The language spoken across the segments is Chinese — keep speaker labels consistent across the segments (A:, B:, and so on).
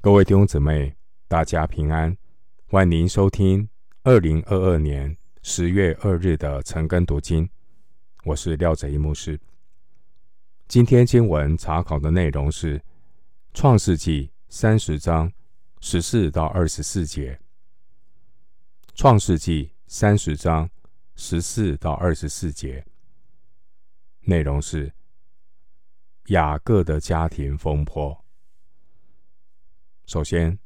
A: 各位弟兄姊妹，大家平安，欢迎收听二零二二年十月二日的晨更读经。我是廖哲一牧师。今天经文查考的内容是《创世纪》三十章十四到二十四节，《创世纪》三十章十四到二十四节，内容是雅各的家庭风波。首先，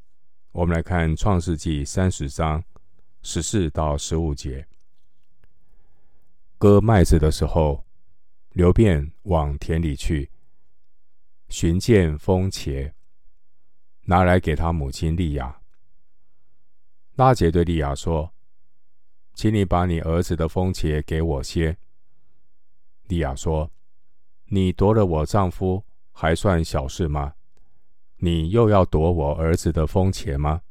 A: 我们来看《创世纪》三十章十四到十五节。割麦子的时候，流便往田里去，寻见风茄，拿来给他母亲利亚。拉杰对利亚说：“请你把你儿子的风茄给我些。”利亚说：“你夺了我丈夫，还算小事吗？”你又要夺我儿子的风茄吗？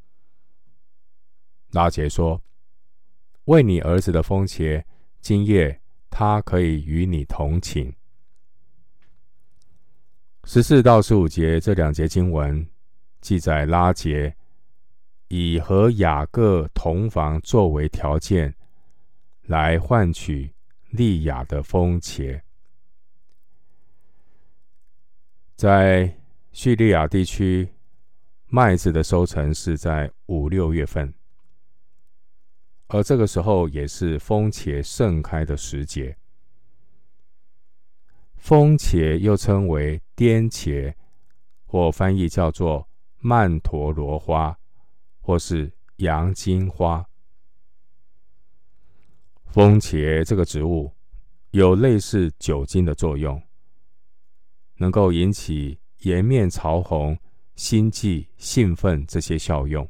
A: 拉杰说：“为你儿子的风茄，今夜他可以与你同寝。”十四到十五节这两节经文记载拉杰以和雅各同房作为条件，来换取利亚的风茄，在。叙利亚地区麦子的收成是在五六月份，而这个时候也是风茄盛开的时节。风茄又称为颠茄，或翻译叫做曼陀罗花，或是洋金花。风茄这个植物有类似酒精的作用，能够引起。颜面潮红、心悸、兴奋这些效用。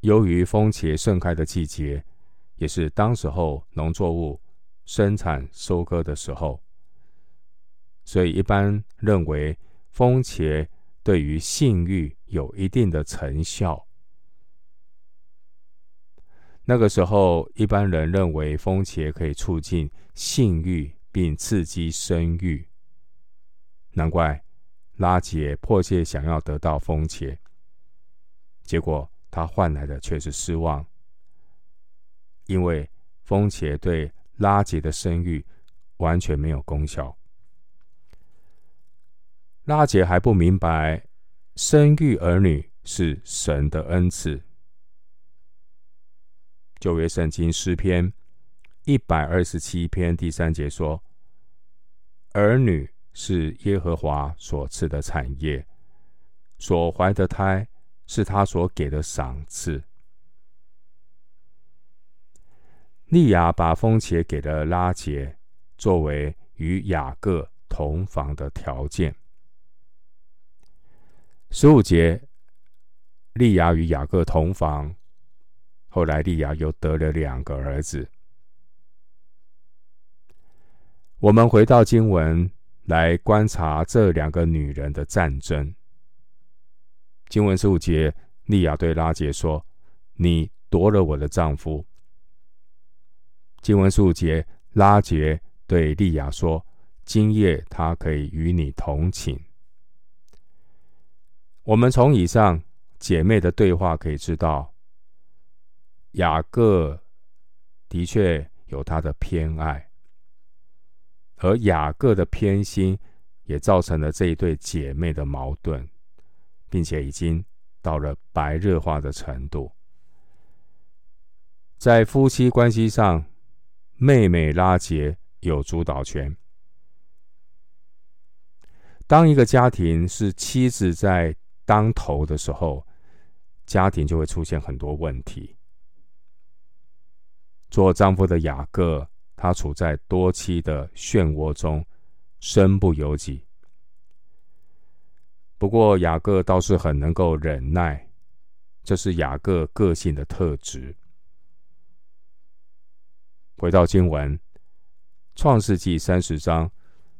A: 由于风茄盛开的季节，也是当时候农作物生产收割的时候，所以一般认为风茄对于性欲有一定的成效。那个时候，一般人认为风茄可以促进性欲并刺激生育。难怪拉杰迫切想要得到风茄，结果他换来的却是失望，因为风茄对拉杰的生育完全没有功效。拉杰还不明白生育儿女是神的恩赐。旧约圣经诗篇一百二十七篇第三节说：“儿女。”是耶和华所赐的产业，所怀的胎是他所给的赏赐。利亚把风茄给了拉结，作为与雅各同房的条件。十五节，利亚与雅各同房，后来利亚又得了两个儿子。我们回到经文。来观察这两个女人的战争。经文十五节，利亚对拉杰说：“你夺了我的丈夫。”经文十五节，拉杰对利亚说：“今夜他可以与你同寝。”我们从以上姐妹的对话可以知道，雅各的确有他的偏爱。而雅各的偏心，也造成了这一对姐妹的矛盾，并且已经到了白热化的程度。在夫妻关系上，妹妹拉杰有主导权。当一个家庭是妻子在当头的时候，家庭就会出现很多问题。做丈夫的雅各。他处在多妻的漩涡中，身不由己。不过雅各倒是很能够忍耐，这是雅各个性的特质。回到经文，《创世纪》三十章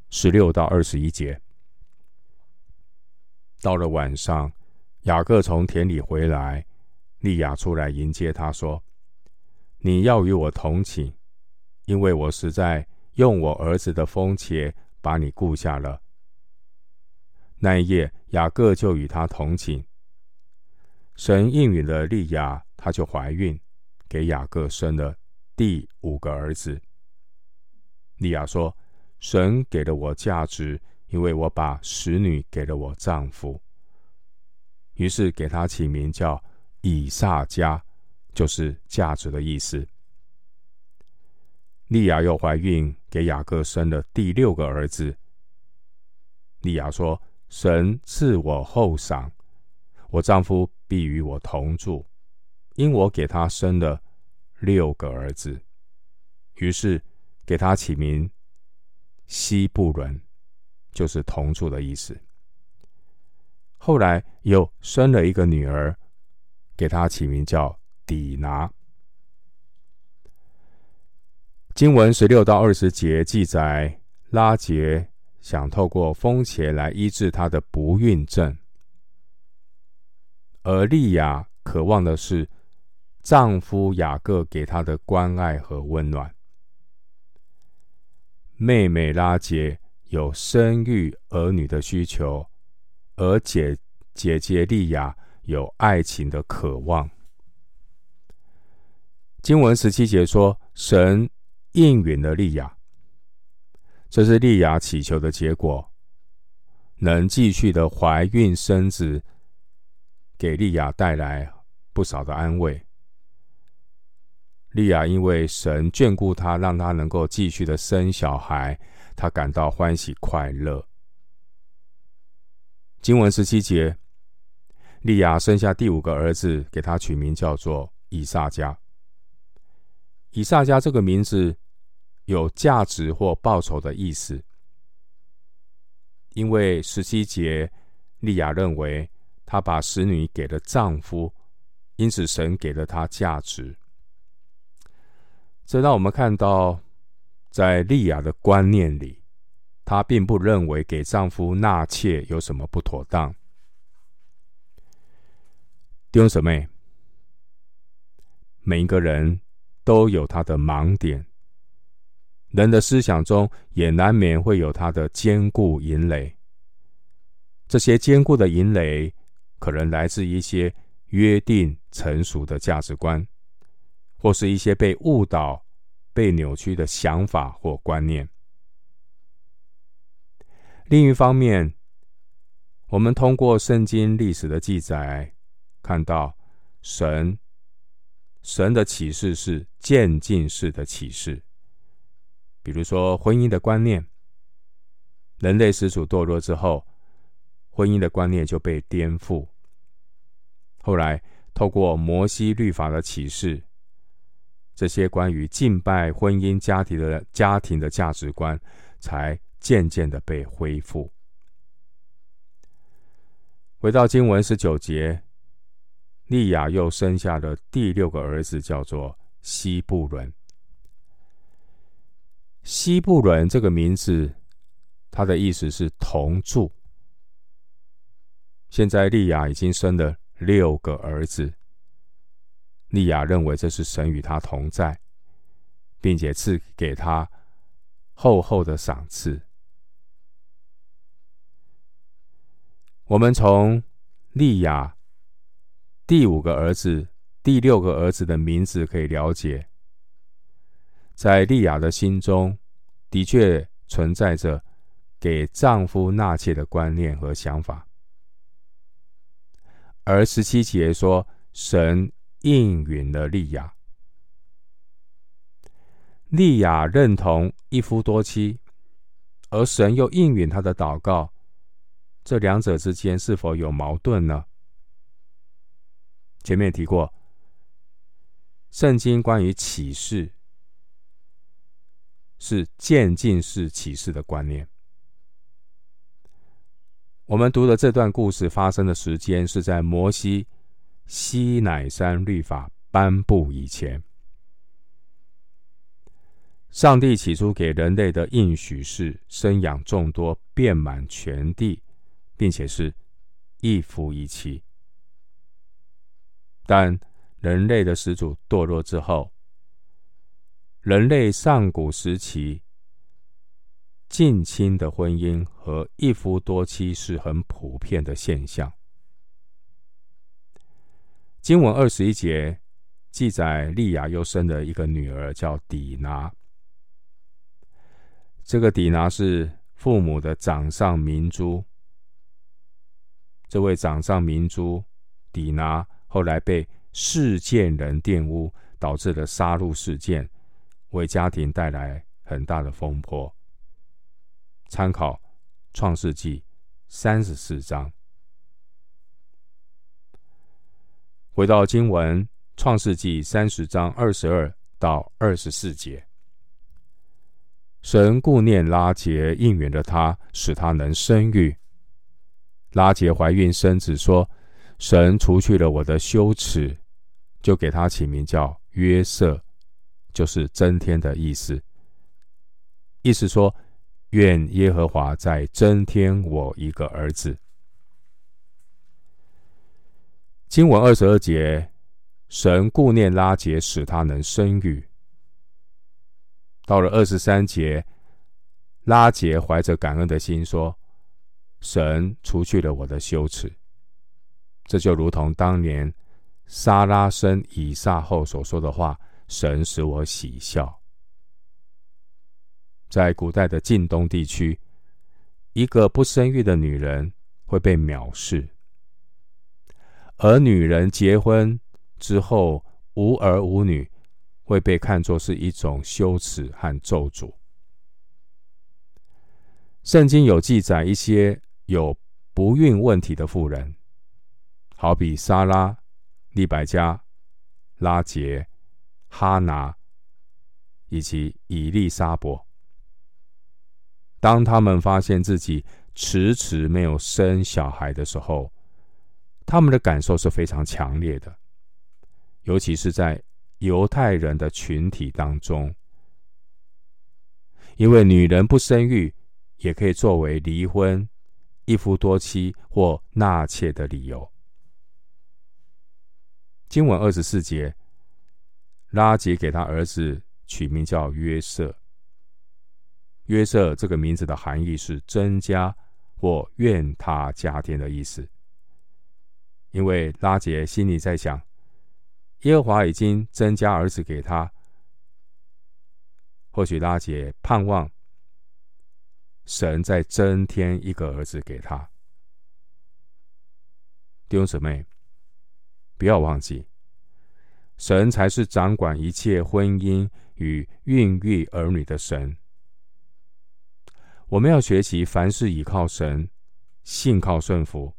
A: 十六到二十一节。到了晚上，雅各从田里回来，利亚出来迎接他，说：“你要与我同寝。”因为我实在用我儿子的风茄把你顾下了。那一夜，雅各就与他同寝。神应允了利亚，她就怀孕，给雅各生了第五个儿子。利亚说：“神给了我价值，因为我把使女给了我丈夫。”于是给他起名叫以萨迦，就是价值的意思。利亚又怀孕，给雅各生了第六个儿子。利亚说：“神赐我后赏，我丈夫必与我同住，因我给他生了六个儿子。”于是给他起名西布伦，就是同住的意思。后来又生了一个女儿，给她起名叫底拿。经文十六到二十节记载，拉杰想透过风邪来医治她的不孕症，而利亚渴望的是丈夫雅各给她的关爱和温暖。妹妹拉杰有生育儿女的需求。而姐姐姐利亚有爱情的渴望。经文十七节说，神应允了利亚，这是利亚祈求的结果，能继续的怀孕生子，给利亚带来不少的安慰。利亚因为神眷顾她，让她能够继续的生小孩，她感到欢喜快乐。经文十七节，利亚生下第五个儿子，给他取名叫做以萨迦。以萨迦这个名字有价值或报酬的意思，因为十七节，利亚认为她把使女给了丈夫，因此神给了她价值。这让我们看到，在利亚的观念里。她并不认为给丈夫纳妾有什么不妥当。弟兄姊妹，每一个人都有他的盲点，人的思想中也难免会有他的坚固营垒。这些坚固的营垒，可能来自一些约定成熟的价值观，或是一些被误导、被扭曲的想法或观念。另一方面，我们通过圣经历史的记载，看到神神的启示是渐进式的启示。比如说，婚姻的观念，人类始祖堕落之后，婚姻的观念就被颠覆。后来，透过摩西律法的启示，这些关于敬拜、婚姻、家庭的家庭的价值观才。渐渐的被恢复。回到经文十九节，利亚又生下了第六个儿子，叫做西布伦。西布伦这个名字，它的意思是同住。现在利亚已经生了六个儿子，利亚认为这是神与他同在，并且赐给他厚厚的赏赐。我们从利亚第五个儿子、第六个儿子的名字可以了解，在利亚的心中的确存在着给丈夫纳妾的观念和想法。而十七节说，神应允了利亚，利亚认同一夫多妻，而神又应允她的祷告。这两者之间是否有矛盾呢？前面提过，圣经关于启示是渐进式启示的观念。我们读的这段故事发生的时间是在摩西西乃山律法颁布以前。上帝起初给人类的应许是生养众多，遍满全地。并且是一夫一妻，但人类的始祖堕落之后，人类上古时期近亲的婚姻和一夫多妻是很普遍的现象。经文二十一节记载，利亚又生了一个女儿，叫底拿。这个底拿是父母的掌上明珠。这位掌上明珠底拿后来被事件人玷污，导致了杀戮事件，为家庭带来很大的风波。参考创世纪三十四章。回到经文，创世纪三十章二十二到二十四节，神顾念拉结，应允了他，使他能生育。拉结怀孕生子，说：“神除去了我的羞耻，就给他起名叫约瑟，就是增添的意思。意思说。”愿耶和华再增添我一个儿子。经文二十二节，神顾念拉结，使他能生育。到了二十三节，拉结怀着感恩的心说：“神除去了我的羞耻。”这就如同当年撒拉生以撒后所说的话：“神使我喜笑。”在古代的近东地区，一个不生育的女人会被藐视，而女人结婚之后无儿无女，会被看作是一种羞耻和咒诅。圣经有记载一些有不孕问题的妇人，好比撒拉、利百加、拉结、哈拿以及以利沙伯。当他们发现自己迟迟没有生小孩的时候，他们的感受是非常强烈的，尤其是在犹太人的群体当中，因为女人不生育也可以作为离婚、一夫多妻或纳妾的理由。经文二十四节，拉杰给他儿子取名叫约瑟。约瑟这个名字的含义是增加或愿他加添的意思，因为拉杰心里在想，耶和华已经增加儿子给他，或许拉杰盼望神再增添一个儿子给他。弟兄姊妹，不要忘记，神才是掌管一切婚姻与孕育儿女的神。我们要学习凡事倚靠神，信靠顺服，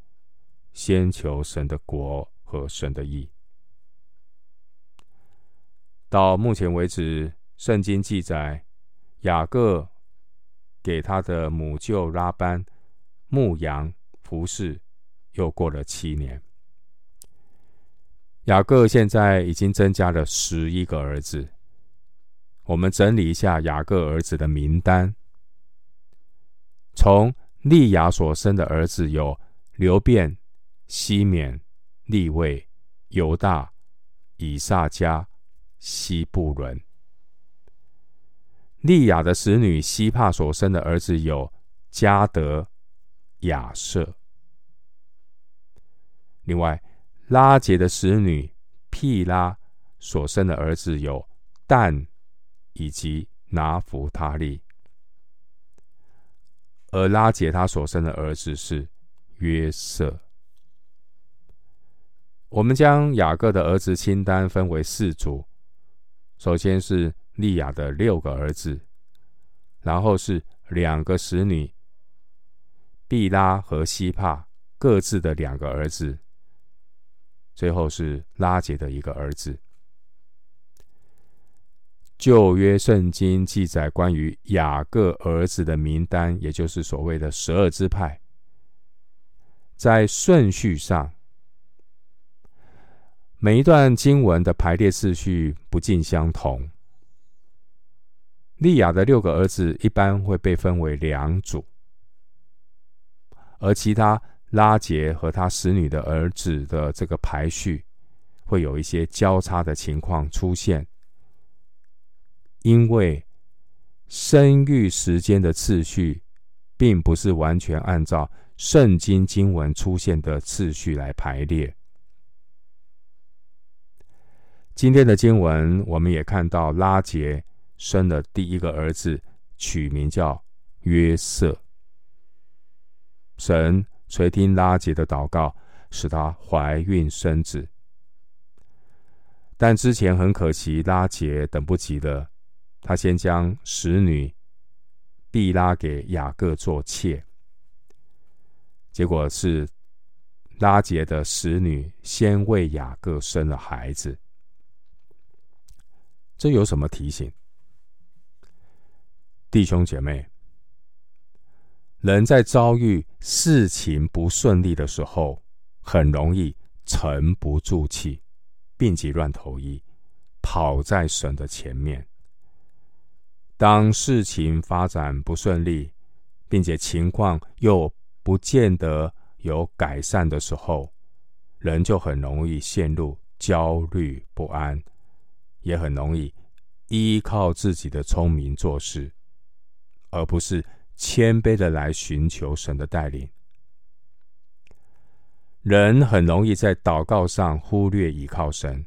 A: 先求神的国和神的义。到目前为止，圣经记载雅各给他的母舅拉班牧羊服侍，又过了七年。雅各现在已经增加了十一个儿子。我们整理一下雅各儿子的名单。从利亚所生的儿子有流便、西缅、利未、犹大、以萨迦、西布伦。利亚的使女西帕所生的儿子有迦得、亚设。另外，拉结的使女辟拉所生的儿子有但以及拿弗他利。而拉结他所生的儿子是约瑟。我们将雅各的儿子清单分为四组：首先是利亚的六个儿子，然后是两个使女毕拉和西帕各自的两个儿子，最后是拉杰的一个儿子。旧约圣经记载关于雅各儿子的名单，也就是所谓的十二支派，在顺序上，每一段经文的排列次序不尽相同。利亚的六个儿子一般会被分为两组，而其他拉杰和他使女的儿子的这个排序，会有一些交叉的情况出现。因为生育时间的次序，并不是完全按照圣经经文出现的次序来排列。今天的经文，我们也看到拉杰生了第一个儿子，取名叫约瑟。神垂听拉杰的祷告，使她怀孕生子。但之前很可惜，拉杰等不及了，他先将使女毕拉给雅各做妾。结果是拉杰的使女先为雅各生了孩子。这有什么提醒？弟兄姐妹，人在遭遇事情不顺利的时候，很容易沉不住气，病急乱投医，跑在神的前面。当事情发展不顺利，并且情况又不见得有改善的时候，人就很容易陷入焦虑不安。也很容易依靠自己的聪明做事，而不是谦卑的来寻求神的带领。人很容易在祷告上忽略倚靠神。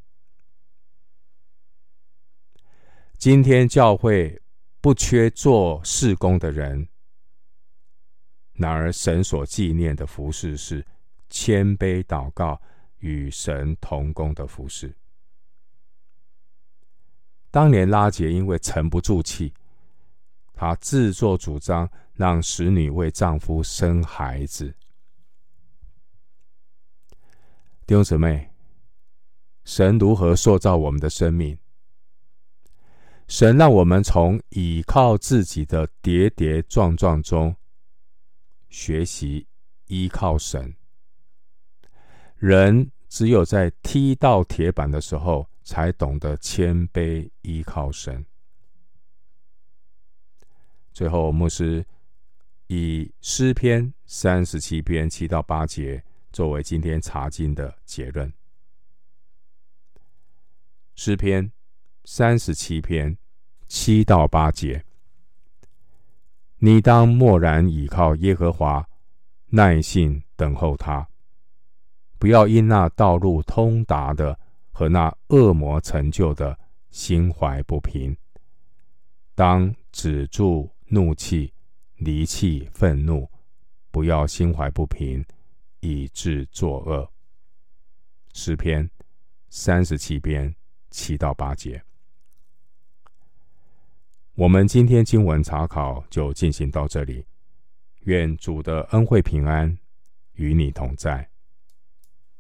A: 今天教会不缺做事工的人，然而神所纪念的服事是谦卑祷告与神同工的服事。当年拉杰因为沉不住气，她自作主张让使女为丈夫生孩子。弟兄姊妹，神如何塑造我们的生命？神让我们从倚靠自己的跌跌撞撞中学习依靠神。人只有在踢到铁板的时候，才懂得谦卑依靠神。最后，牧师以诗篇三十七篇七到八节作为今天查经的结论。诗篇三十七篇七到八节：你当默然倚靠耶和华，耐心等候他，不要因那道路通达的。和那恶魔成就的心怀不平，当止住怒气，离气愤怒，不要心怀不平，以致作恶。诗篇三十七篇七到八节。我们今天经文查考就进行到这里，愿主的恩惠平安与你同在。